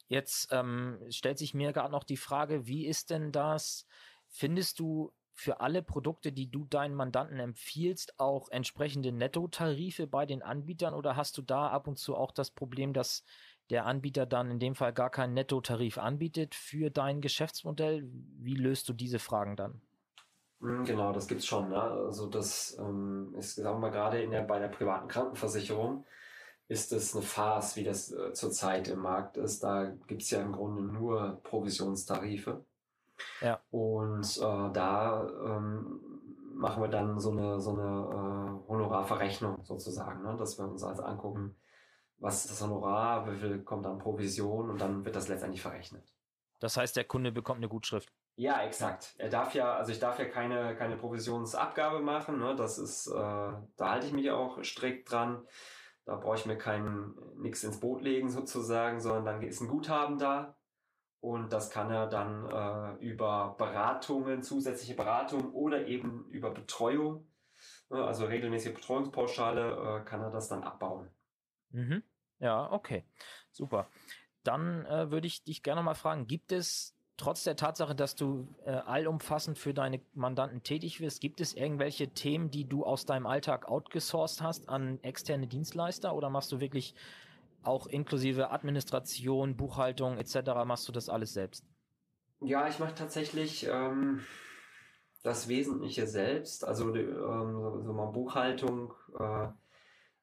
Jetzt ähm, stellt sich mir gerade noch die Frage, wie ist denn das? Findest du für alle Produkte, die du deinen Mandanten empfiehlst, auch entsprechende Nettotarife bei den Anbietern oder hast du da ab und zu auch das Problem, dass der Anbieter dann in dem Fall gar keinen Nettotarif anbietet für dein Geschäftsmodell? Wie löst du diese Fragen dann? Hm, genau, das gibt's schon. Ne? Also das ähm, ist, sagen wir mal, gerade in der, bei der privaten Krankenversicherung ist es eine Farce, wie das äh, zurzeit im Markt ist. Da gibt's ja im Grunde nur Provisionstarife. Ja. Und äh, da ähm, machen wir dann so eine, so eine äh, Honorarverrechnung sozusagen, ne? dass wir uns also angucken, was ist das Honorar, wie viel kommt an Provision und dann wird das letztendlich verrechnet. Das heißt, der Kunde bekommt eine Gutschrift. Ja, exakt. Er darf ja, also ich darf ja keine, keine Provisionsabgabe machen. Ne? Das ist, äh, da halte ich mich auch strikt dran. Da brauche ich mir kein nichts ins Boot legen sozusagen, sondern dann ist ein Guthaben da. Und das kann er dann äh, über Beratungen, zusätzliche Beratungen oder eben über Betreuung, ne? also regelmäßige Betreuungspauschale, äh, kann er das dann abbauen. Mhm. Ja, okay. Super. Dann äh, würde ich dich gerne mal fragen, gibt es trotz der Tatsache, dass du äh, allumfassend für deine Mandanten tätig wirst, gibt es irgendwelche Themen, die du aus deinem Alltag outgesourced hast an externe Dienstleister oder machst du wirklich auch inklusive Administration, Buchhaltung etc., machst du das alles selbst? Ja, ich mache tatsächlich ähm, das Wesentliche selbst. Also ähm, so mal Buchhaltung äh,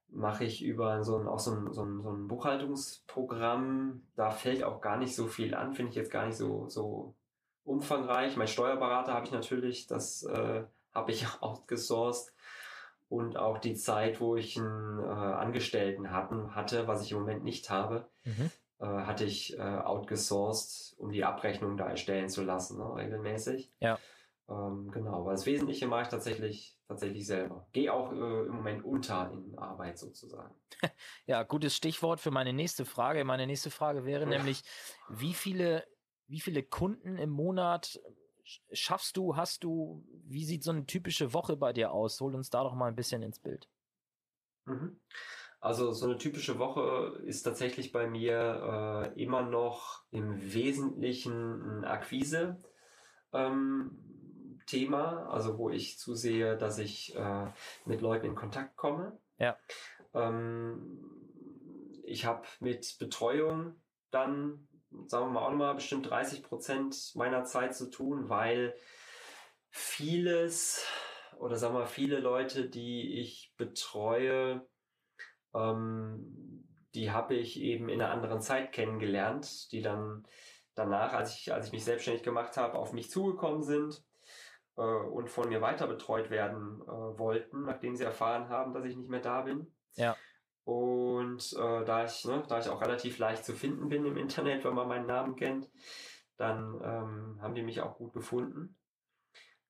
mache ich über so ein, auch so ein, so, ein, so ein Buchhaltungsprogramm. Da fällt auch gar nicht so viel an, finde ich jetzt gar nicht so, so umfangreich. Mein Steuerberater habe ich natürlich, das äh, habe ich outgesourced. Und auch die Zeit, wo ich einen äh, Angestellten hatten, hatte, was ich im Moment nicht habe, mhm. äh, hatte ich äh, outgesourced, um die Abrechnung da erstellen zu lassen, ne, regelmäßig. Ja. Ähm, genau, aber das Wesentliche mache ich tatsächlich, tatsächlich selber. Gehe auch äh, im Moment unter in Arbeit sozusagen. ja, gutes Stichwort für meine nächste Frage. Meine nächste Frage wäre nämlich, wie viele, wie viele Kunden im Monat schaffst du, hast du, wie sieht so eine typische Woche bei dir aus? Hol uns da doch mal ein bisschen ins Bild. Mhm. Also so eine typische Woche ist tatsächlich bei mir äh, immer noch im Wesentlichen ein Akquise. Ähm, Thema, also wo ich zusehe, dass ich äh, mit Leuten in Kontakt komme. Ja. Ähm, ich habe mit Betreuung dann, sagen wir mal, auch nochmal bestimmt 30 Prozent meiner Zeit zu tun, weil vieles oder sagen wir viele Leute, die ich betreue, ähm, die habe ich eben in einer anderen Zeit kennengelernt, die dann danach, als ich, als ich mich selbstständig gemacht habe, auf mich zugekommen sind äh, und von mir weiter betreut werden äh, wollten, nachdem sie erfahren haben, dass ich nicht mehr da bin. Ja. Und äh, da ich, ne, da ich auch relativ leicht zu finden bin im Internet, wenn man meinen Namen kennt, dann ähm, haben die mich auch gut gefunden.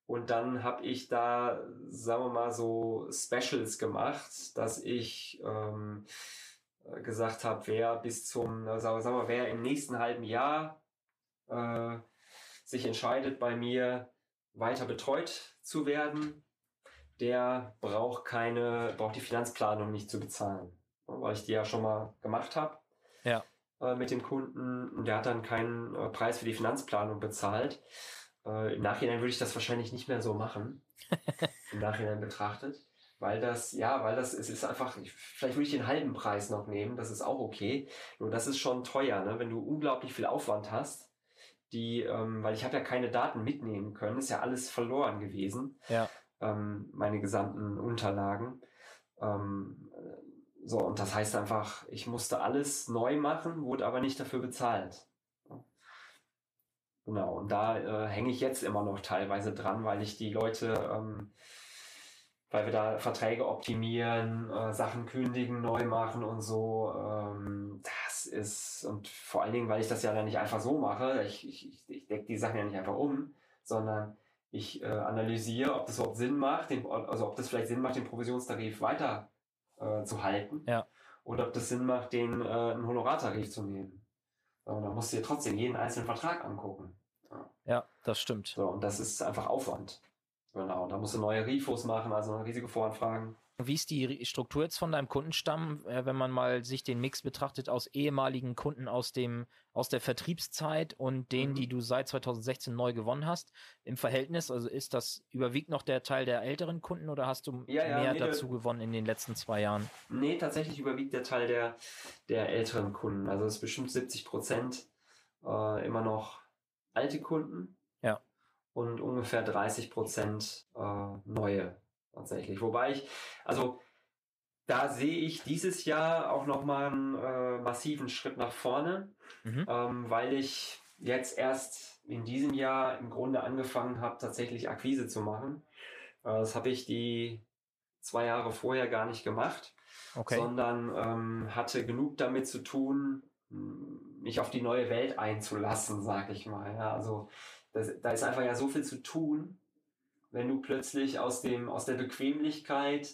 Und dann habe ich da, sagen wir mal, so Specials gemacht, dass ich ähm, gesagt habe, wer bis zum, sagen wir mal, wer im nächsten halben Jahr äh, sich entscheidet, bei mir weiter betreut zu werden, der braucht keine, braucht die Finanzplanung nicht zu bezahlen, weil ich die ja schon mal gemacht habe. Ja. Äh, mit dem Kunden und der hat dann keinen äh, Preis für die Finanzplanung bezahlt. Äh, Im Nachhinein würde ich das wahrscheinlich nicht mehr so machen. Im Nachhinein betrachtet. Weil das, ja, weil das, es ist einfach, vielleicht würde ich den halben Preis noch nehmen, das ist auch okay. Nur das ist schon teuer, ne? Wenn du unglaublich viel Aufwand hast, die, ähm, weil ich habe ja keine Daten mitnehmen können, ist ja alles verloren gewesen. Ja. Ähm, meine gesamten Unterlagen. Ähm, so, und das heißt einfach, ich musste alles neu machen, wurde aber nicht dafür bezahlt. Genau, und da äh, hänge ich jetzt immer noch teilweise dran, weil ich die Leute, ähm, weil wir da Verträge optimieren, äh, Sachen kündigen, neu machen und so. Ähm, das ist, und vor allen Dingen, weil ich das ja dann nicht einfach so mache, ich, ich, ich decke die Sachen ja nicht einfach um, sondern ich äh, analysiere, ob das überhaupt Sinn macht, den, also ob das vielleicht Sinn macht, den Provisionstarif weiter äh, zu halten. Ja. Oder ob das Sinn macht, den äh, einen Honorartarif zu nehmen. Und da musst du dir trotzdem jeden einzelnen Vertrag angucken. Ja, ja das stimmt. So, und das ist einfach Aufwand. Genau, da musst du neue Rifos machen, also riesige Voranfragen. Wie ist die Struktur jetzt von deinem Kundenstamm, äh, wenn man mal sich den Mix betrachtet aus ehemaligen Kunden aus dem aus der Vertriebszeit und denen, mhm. die du seit 2016 neu gewonnen hast, im Verhältnis? Also ist das überwiegt noch der Teil der älteren Kunden oder hast du ja, mehr nee, dazu gewonnen in den letzten zwei Jahren? Nee, tatsächlich überwiegt der Teil der der älteren Kunden. Also es ist bestimmt 70 Prozent äh, immer noch alte Kunden. Ja. Und ungefähr 30 Prozent äh, neue tatsächlich. Wobei ich, also da sehe ich dieses Jahr auch nochmal einen äh, massiven Schritt nach vorne, mhm. ähm, weil ich jetzt erst in diesem Jahr im Grunde angefangen habe, tatsächlich Akquise zu machen. Äh, das habe ich die zwei Jahre vorher gar nicht gemacht, okay. sondern ähm, hatte genug damit zu tun, mich auf die neue Welt einzulassen, sag ich mal. Ja, also das, da ist einfach ja so viel zu tun wenn du plötzlich aus, dem, aus der Bequemlichkeit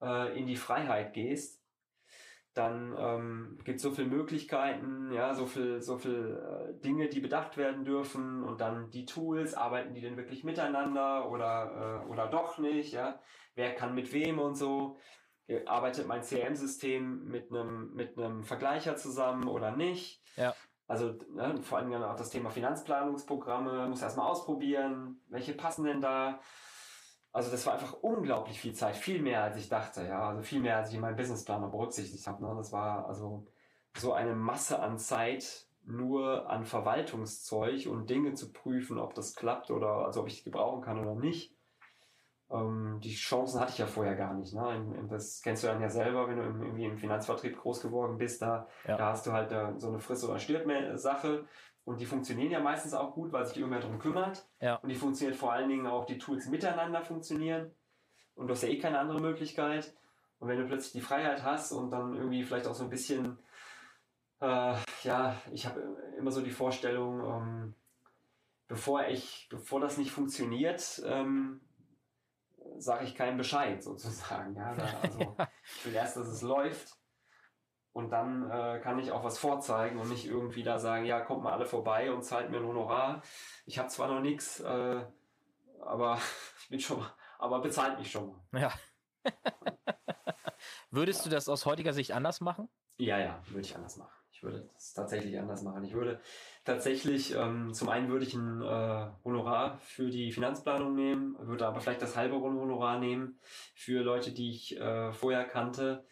äh, in die Freiheit gehst, dann ähm, gibt es so viele Möglichkeiten, ja, so viel, so viel äh, Dinge, die bedacht werden dürfen und dann die Tools, arbeiten die denn wirklich miteinander oder, äh, oder doch nicht, ja, wer kann mit wem und so, arbeitet mein CRM-System mit einem mit einem Vergleicher zusammen oder nicht, ja. Also ne, vor allem auch das Thema Finanzplanungsprogramme, muss erstmal ausprobieren, welche passen denn da. Also das war einfach unglaublich viel Zeit, viel mehr als ich dachte, ja, also viel mehr als ich in meinem Businessplaner berücksichtigt habe. Ne? Das war also so eine Masse an Zeit nur an Verwaltungszeug und Dinge zu prüfen, ob das klappt oder also ob ich die gebrauchen kann oder nicht. Ähm, die Chancen hatte ich ja vorher gar nicht. Ne? Das kennst du dann ja selber, wenn du irgendwie im Finanzvertrieb groß geworden bist. Da, ja. da hast du halt äh, so eine Friss- oder Stirb-Sache. Und die funktionieren ja meistens auch gut, weil sich irgendwer darum kümmert. Ja. Und die funktioniert vor allen Dingen auch, die Tools miteinander funktionieren. Und du hast ja eh keine andere Möglichkeit. Und wenn du plötzlich die Freiheit hast und dann irgendwie vielleicht auch so ein bisschen, äh, ja, ich habe immer so die Vorstellung, ähm, bevor ich, bevor das nicht funktioniert, ähm, sage ich keinen Bescheid sozusagen. Ja, also ich will erst, dass es läuft und dann äh, kann ich auch was vorzeigen und nicht irgendwie da sagen, ja, kommt mal alle vorbei und zahlt mir ein Honorar. Ich habe zwar noch nichts, äh, aber ich bin schon mal, aber bezahlt mich schon mal. Ja. Würdest du das aus heutiger Sicht anders machen? Ja, ja, würde ich anders machen. Ich würde das tatsächlich anders machen. Ich würde tatsächlich, ähm, zum einen würde ich ein äh, Honorar für die Finanzplanung nehmen, würde aber vielleicht das halbe Honorar nehmen für Leute, die ich äh, vorher kannte.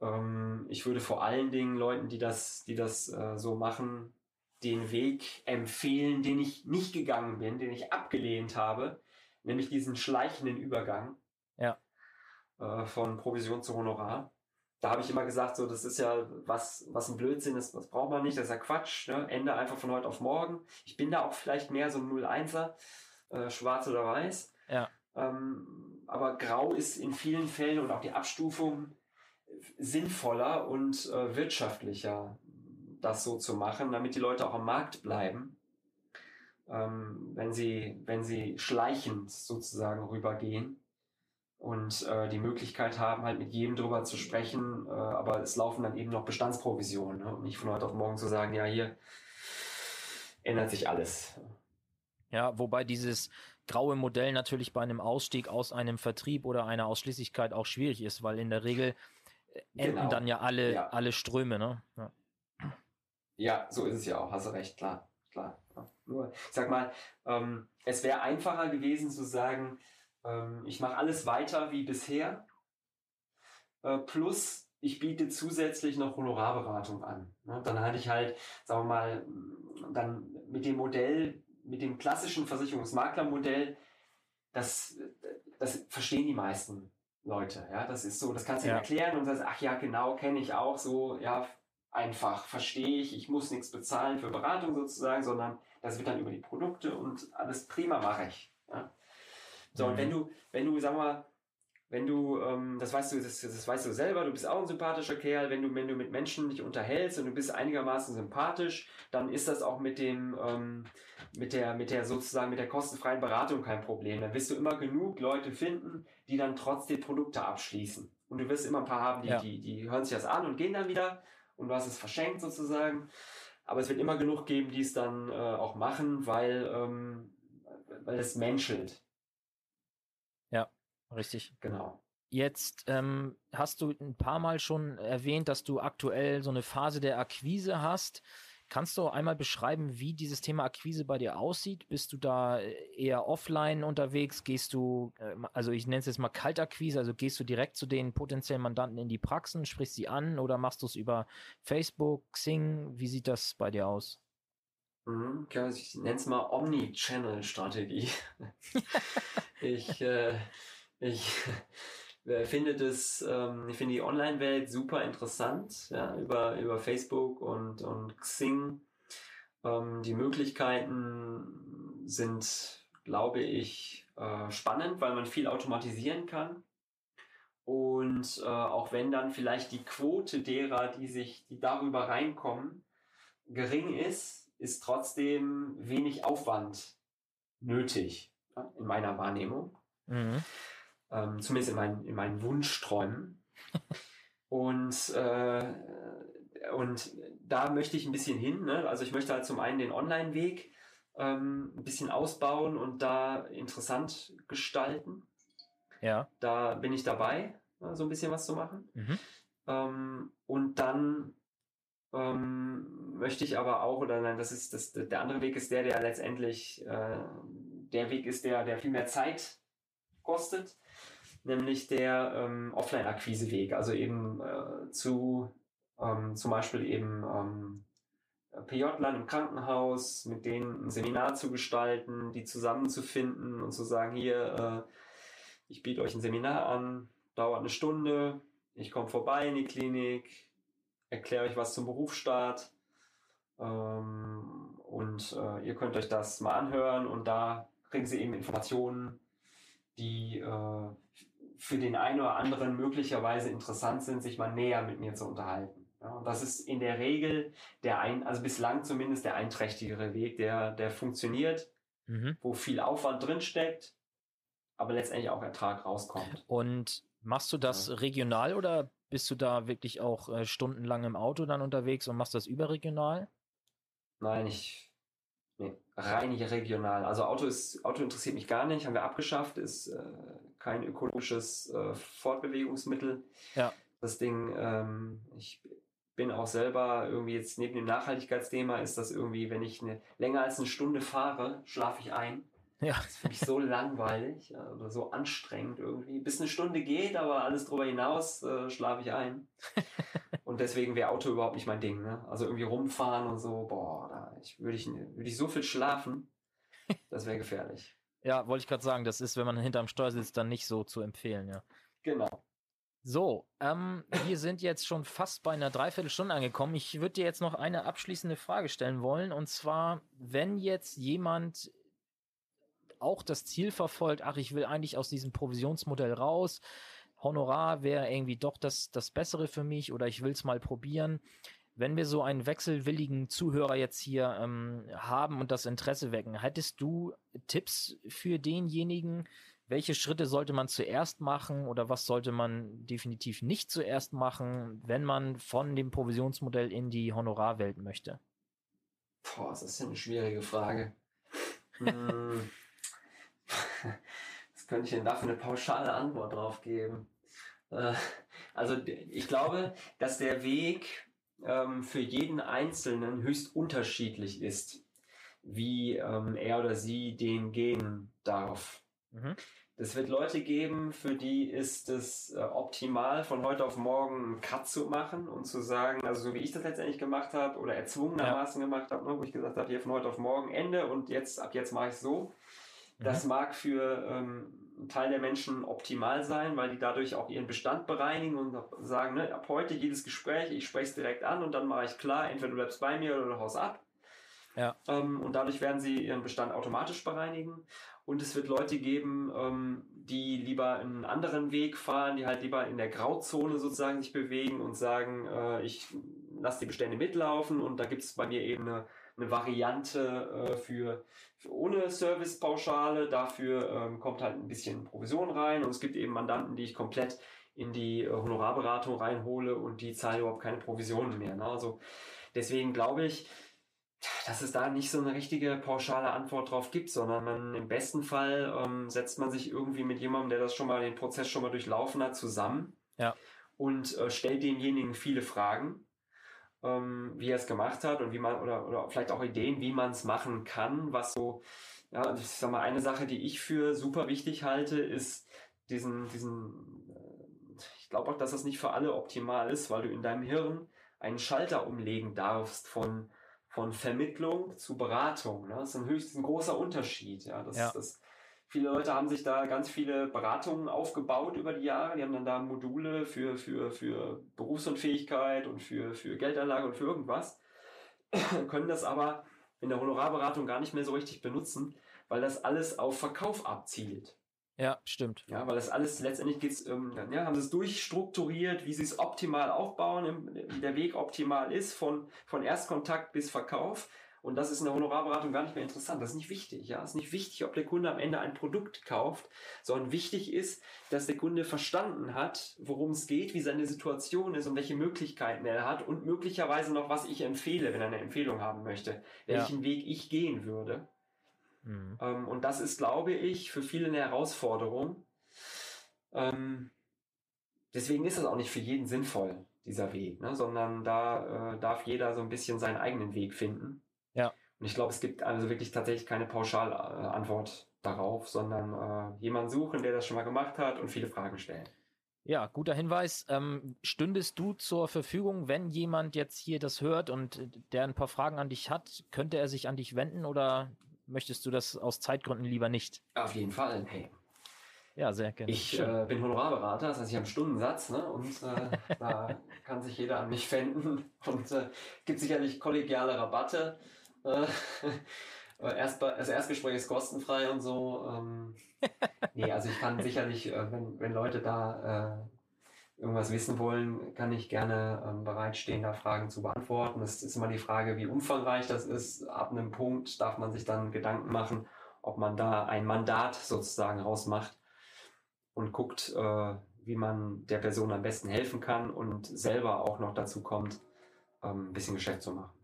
Ähm, ich würde vor allen Dingen Leuten, die das, die das äh, so machen, den Weg empfehlen, den ich nicht gegangen bin, den ich abgelehnt habe, nämlich diesen schleichenden Übergang ja. äh, von Provision zu Honorar da habe ich immer gesagt, so, das ist ja was, was ein Blödsinn ist, das braucht man nicht, das ist ja Quatsch, ne? Ende einfach von heute auf morgen. Ich bin da auch vielleicht mehr so ein 0-1er, äh, schwarz oder weiß. Ja. Ähm, aber grau ist in vielen Fällen und auch die Abstufung sinnvoller und äh, wirtschaftlicher, das so zu machen, damit die Leute auch am Markt bleiben. Ähm, wenn sie, wenn sie schleichend sozusagen rübergehen und äh, die Möglichkeit haben, halt mit jedem drüber zu sprechen, äh, aber es laufen dann eben noch Bestandsprovisionen ne? und nicht von heute auf morgen zu sagen, ja, hier ändert sich alles. Ja, wobei dieses graue Modell natürlich bei einem Ausstieg aus einem Vertrieb oder einer Ausschließlichkeit auch schwierig ist, weil in der Regel äh, enden genau. dann ja alle, ja. alle Ströme, ne? Ja. ja. so ist es ja auch, hast du recht, klar, klar. Nur, ich sag mal, ähm, es wäre einfacher gewesen zu sagen, ähm, ich mache alles weiter wie bisher. Äh, plus, ich biete zusätzlich noch Honorarberatung an. Ne? Dann hatte ich halt, sagen wir mal, dann mit dem Modell, mit dem klassischen Versicherungsmaklermodell, das, das verstehen die meisten Leute. Ja, das ist so, das kannst du ja. erklären und sagst, ach ja, genau, kenne ich auch so, ja, einfach verstehe ich, ich muss nichts bezahlen für Beratung sozusagen, sondern das wird dann über die Produkte und alles prima mache ich. Ja? So, mhm. und wenn du, wenn du, sag mal, wenn du, ähm, das weißt du, das, das weißt du selber, du bist auch ein sympathischer Kerl, wenn du, wenn du mit Menschen dich unterhältst und du bist einigermaßen sympathisch, dann ist das auch mit dem, ähm, mit der, mit der sozusagen mit der kostenfreien Beratung kein Problem. Dann wirst du immer genug Leute finden, die dann trotzdem Produkte abschließen. Und du wirst immer ein paar haben, die, ja. die, die hören sich das an und gehen dann wieder und du hast es verschenkt sozusagen. Aber es wird immer genug geben, die es dann äh, auch machen, weil, ähm, weil es menschelt. Richtig. Genau. Jetzt ähm, hast du ein paar Mal schon erwähnt, dass du aktuell so eine Phase der Akquise hast. Kannst du einmal beschreiben, wie dieses Thema Akquise bei dir aussieht? Bist du da äh, eher offline unterwegs? Gehst du, äh, also ich nenne es jetzt mal Kaltakquise, also gehst du direkt zu den potenziellen Mandanten in die Praxen, sprichst sie an oder machst du es über Facebook, Xing? Wie sieht das bei dir aus? Mhm, ich nenne es mal Omni-Channel-Strategie. ich, äh, ich finde das, ähm, ich finde die Online-Welt super interessant, ja, über, über Facebook und, und Xing. Ähm, die Möglichkeiten sind, glaube ich, äh, spannend, weil man viel automatisieren kann. Und äh, auch wenn dann vielleicht die Quote derer, die sich, die darüber reinkommen, gering ist, ist trotzdem wenig Aufwand nötig, in meiner Wahrnehmung. Mhm ähm, zumindest in, mein, in meinen Wunschträumen. und, äh, und da möchte ich ein bisschen hin. Ne? Also ich möchte halt zum einen den Online-Weg ähm, ein bisschen ausbauen und da interessant gestalten. Ja. Da bin ich dabei, so ein bisschen was zu machen. Mhm. Ähm, und dann ähm, möchte ich aber auch, oder nein, das ist das, der andere Weg ist der, der letztendlich äh, der Weg ist, der, der viel mehr Zeit kostet nämlich der ähm, Offline-Akquise-Weg, also eben äh, zu ähm, zum Beispiel eben ähm, PJ-Lern im Krankenhaus, mit denen ein Seminar zu gestalten, die zusammenzufinden und zu sagen, hier, äh, ich biete euch ein Seminar an, dauert eine Stunde, ich komme vorbei in die Klinik, erkläre euch was zum Berufsstart ähm, und äh, ihr könnt euch das mal anhören und da kriegen sie eben Informationen, die äh, für den einen oder anderen möglicherweise interessant sind, sich mal näher mit mir zu unterhalten. Ja, und das ist in der Regel der ein, also bislang zumindest der einträchtigere Weg, der, der funktioniert, mhm. wo viel Aufwand drinsteckt, aber letztendlich auch Ertrag rauskommt. Und machst du das ja. regional oder bist du da wirklich auch äh, stundenlang im Auto dann unterwegs und machst das überregional? Nein, ich nee, rein regional. Also Auto ist Auto interessiert mich gar nicht, haben wir abgeschafft, ist äh, kein ökologisches äh, Fortbewegungsmittel. Ja. Das Ding, ähm, ich bin auch selber irgendwie jetzt neben dem Nachhaltigkeitsthema ist das irgendwie, wenn ich eine, länger als eine Stunde fahre, schlafe ich ein. Ja. Das ist für mich so langweilig oder so anstrengend irgendwie. Bis eine Stunde geht, aber alles darüber hinaus äh, schlafe ich ein. und deswegen wäre Auto überhaupt nicht mein Ding. Ne? Also irgendwie rumfahren und so, boah, da ich, würde ich, würd ich so viel schlafen, das wäre gefährlich. Ja, wollte ich gerade sagen, das ist, wenn man hinterm Steuer sitzt, dann nicht so zu empfehlen, ja. Genau. So, ähm, wir sind jetzt schon fast bei einer Dreiviertelstunde angekommen. Ich würde dir jetzt noch eine abschließende Frage stellen wollen. Und zwar, wenn jetzt jemand auch das Ziel verfolgt, ach, ich will eigentlich aus diesem Provisionsmodell raus, Honorar wäre irgendwie doch das, das Bessere für mich oder ich will es mal probieren. Wenn wir so einen wechselwilligen Zuhörer jetzt hier ähm, haben und das Interesse wecken, hättest du Tipps für denjenigen? Welche Schritte sollte man zuerst machen oder was sollte man definitiv nicht zuerst machen, wenn man von dem Provisionsmodell in die Honorarwelt möchte? Boah, das ist ja eine schwierige Frage. Hm. Was könnte ich denn da für eine pauschale Antwort drauf geben? Äh, also ich glaube, dass der Weg ähm, für jeden Einzelnen höchst unterschiedlich ist, wie ähm, er oder sie den gehen darf. Mhm. Es wird Leute geben, für die ist es äh, optimal, von heute auf morgen einen Cut zu machen und zu sagen, also so wie ich das letztendlich gemacht habe oder erzwungenermaßen ja. gemacht habe, ne, wo ich gesagt habe, hier von heute auf morgen Ende und jetzt ab jetzt mache ich so. Das mhm. mag für ähm, Teil der Menschen optimal sein, weil die dadurch auch ihren Bestand bereinigen und sagen, ne, ab heute jedes Gespräch, ich spreche es direkt an und dann mache ich klar, entweder du bleibst bei mir oder du haust ab. Ja. Ähm, und dadurch werden sie ihren Bestand automatisch bereinigen. Und es wird Leute geben, ähm, die lieber einen anderen Weg fahren, die halt lieber in der Grauzone sozusagen sich bewegen und sagen, äh, ich lasse die Bestände mitlaufen und da gibt es bei mir eben eine, eine Variante äh, für, für, ohne Servicepauschale. Dafür ähm, kommt halt ein bisschen Provision rein und es gibt eben Mandanten, die ich komplett in die äh, Honorarberatung reinhole und die zahlen überhaupt keine Provisionen mehr. Ne? Also deswegen glaube ich, dass es da nicht so eine richtige pauschale Antwort drauf gibt, sondern man im besten Fall ähm, setzt man sich irgendwie mit jemandem, der das schon mal den Prozess schon mal durchlaufen hat, zusammen ja. und äh, stellt demjenigen viele Fragen, ähm, wie er es gemacht hat und wie man oder oder vielleicht auch Ideen, wie man es machen kann, was so ja, ich sag mal eine Sache, die ich für super wichtig halte, ist diesen diesen äh, ich glaube auch, dass das nicht für alle optimal ist, weil du in deinem Hirn einen Schalter umlegen darfst von von Vermittlung zu Beratung. Ne? Das ist ein höchst ein großer Unterschied. Ja? Das, ja. Das, viele Leute haben sich da ganz viele Beratungen aufgebaut über die Jahre. Die haben dann da Module für, für, für Berufsunfähigkeit und für, für Geldanlage und für irgendwas. können das aber in der Honorarberatung gar nicht mehr so richtig benutzen, weil das alles auf Verkauf abzielt. Ja, stimmt. Ja, weil das alles letztendlich geht's, ähm, ja, haben sie es durchstrukturiert, wie sie es optimal aufbauen, wie der Weg optimal ist, von, von Erstkontakt bis Verkauf. Und das ist in der Honorarberatung gar nicht mehr interessant. Das ist nicht wichtig. Ja, es ist nicht wichtig, ob der Kunde am Ende ein Produkt kauft, sondern wichtig ist, dass der Kunde verstanden hat, worum es geht, wie seine Situation ist und welche Möglichkeiten er hat und möglicherweise noch, was ich empfehle, wenn er eine Empfehlung haben möchte, welchen ja. Weg ich gehen würde. Mhm. Ähm, und das ist, glaube ich, für viele eine Herausforderung. Ähm, deswegen ist es auch nicht für jeden sinnvoll, dieser Weg, ne? sondern da äh, darf jeder so ein bisschen seinen eigenen Weg finden. Ja. Und ich glaube, es gibt also wirklich tatsächlich keine Pauschalantwort äh, darauf, sondern äh, jemanden suchen, der das schon mal gemacht hat und viele Fragen stellen. Ja, guter Hinweis. Ähm, stündest du zur Verfügung, wenn jemand jetzt hier das hört und der ein paar Fragen an dich hat, könnte er sich an dich wenden oder möchtest du das aus Zeitgründen lieber nicht? Auf jeden Fall, hey. Ja, sehr gerne. Ich äh, bin Honorarberater, das heißt, ich habe einen Stundensatz ne? und äh, da kann sich jeder an mich wenden und äh, gibt sicherlich kollegiale Rabatte. Äh, erst, das Erstgespräch ist kostenfrei und so. Ähm, nee, also ich kann sicherlich, äh, wenn, wenn Leute da äh, irgendwas wissen wollen, kann ich gerne ähm, bereitstehen, da Fragen zu beantworten. Es ist immer die Frage, wie umfangreich das ist. Ab einem Punkt darf man sich dann Gedanken machen, ob man da ein Mandat sozusagen rausmacht und guckt, äh, wie man der Person am besten helfen kann und selber auch noch dazu kommt, ähm, ein bisschen Geschäft zu machen.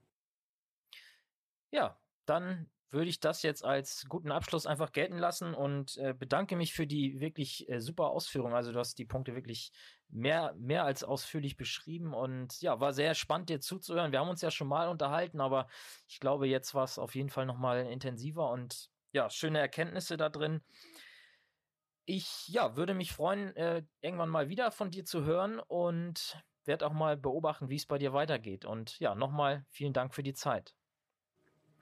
Ja, dann würde ich das jetzt als guten Abschluss einfach gelten lassen und äh, bedanke mich für die wirklich äh, super Ausführung. Also du hast die Punkte wirklich mehr, mehr als ausführlich beschrieben und ja, war sehr spannend dir zuzuhören. Wir haben uns ja schon mal unterhalten, aber ich glaube, jetzt war es auf jeden Fall nochmal intensiver und ja, schöne Erkenntnisse da drin. Ich ja, würde mich freuen, äh, irgendwann mal wieder von dir zu hören und werde auch mal beobachten, wie es bei dir weitergeht. Und ja, nochmal vielen Dank für die Zeit.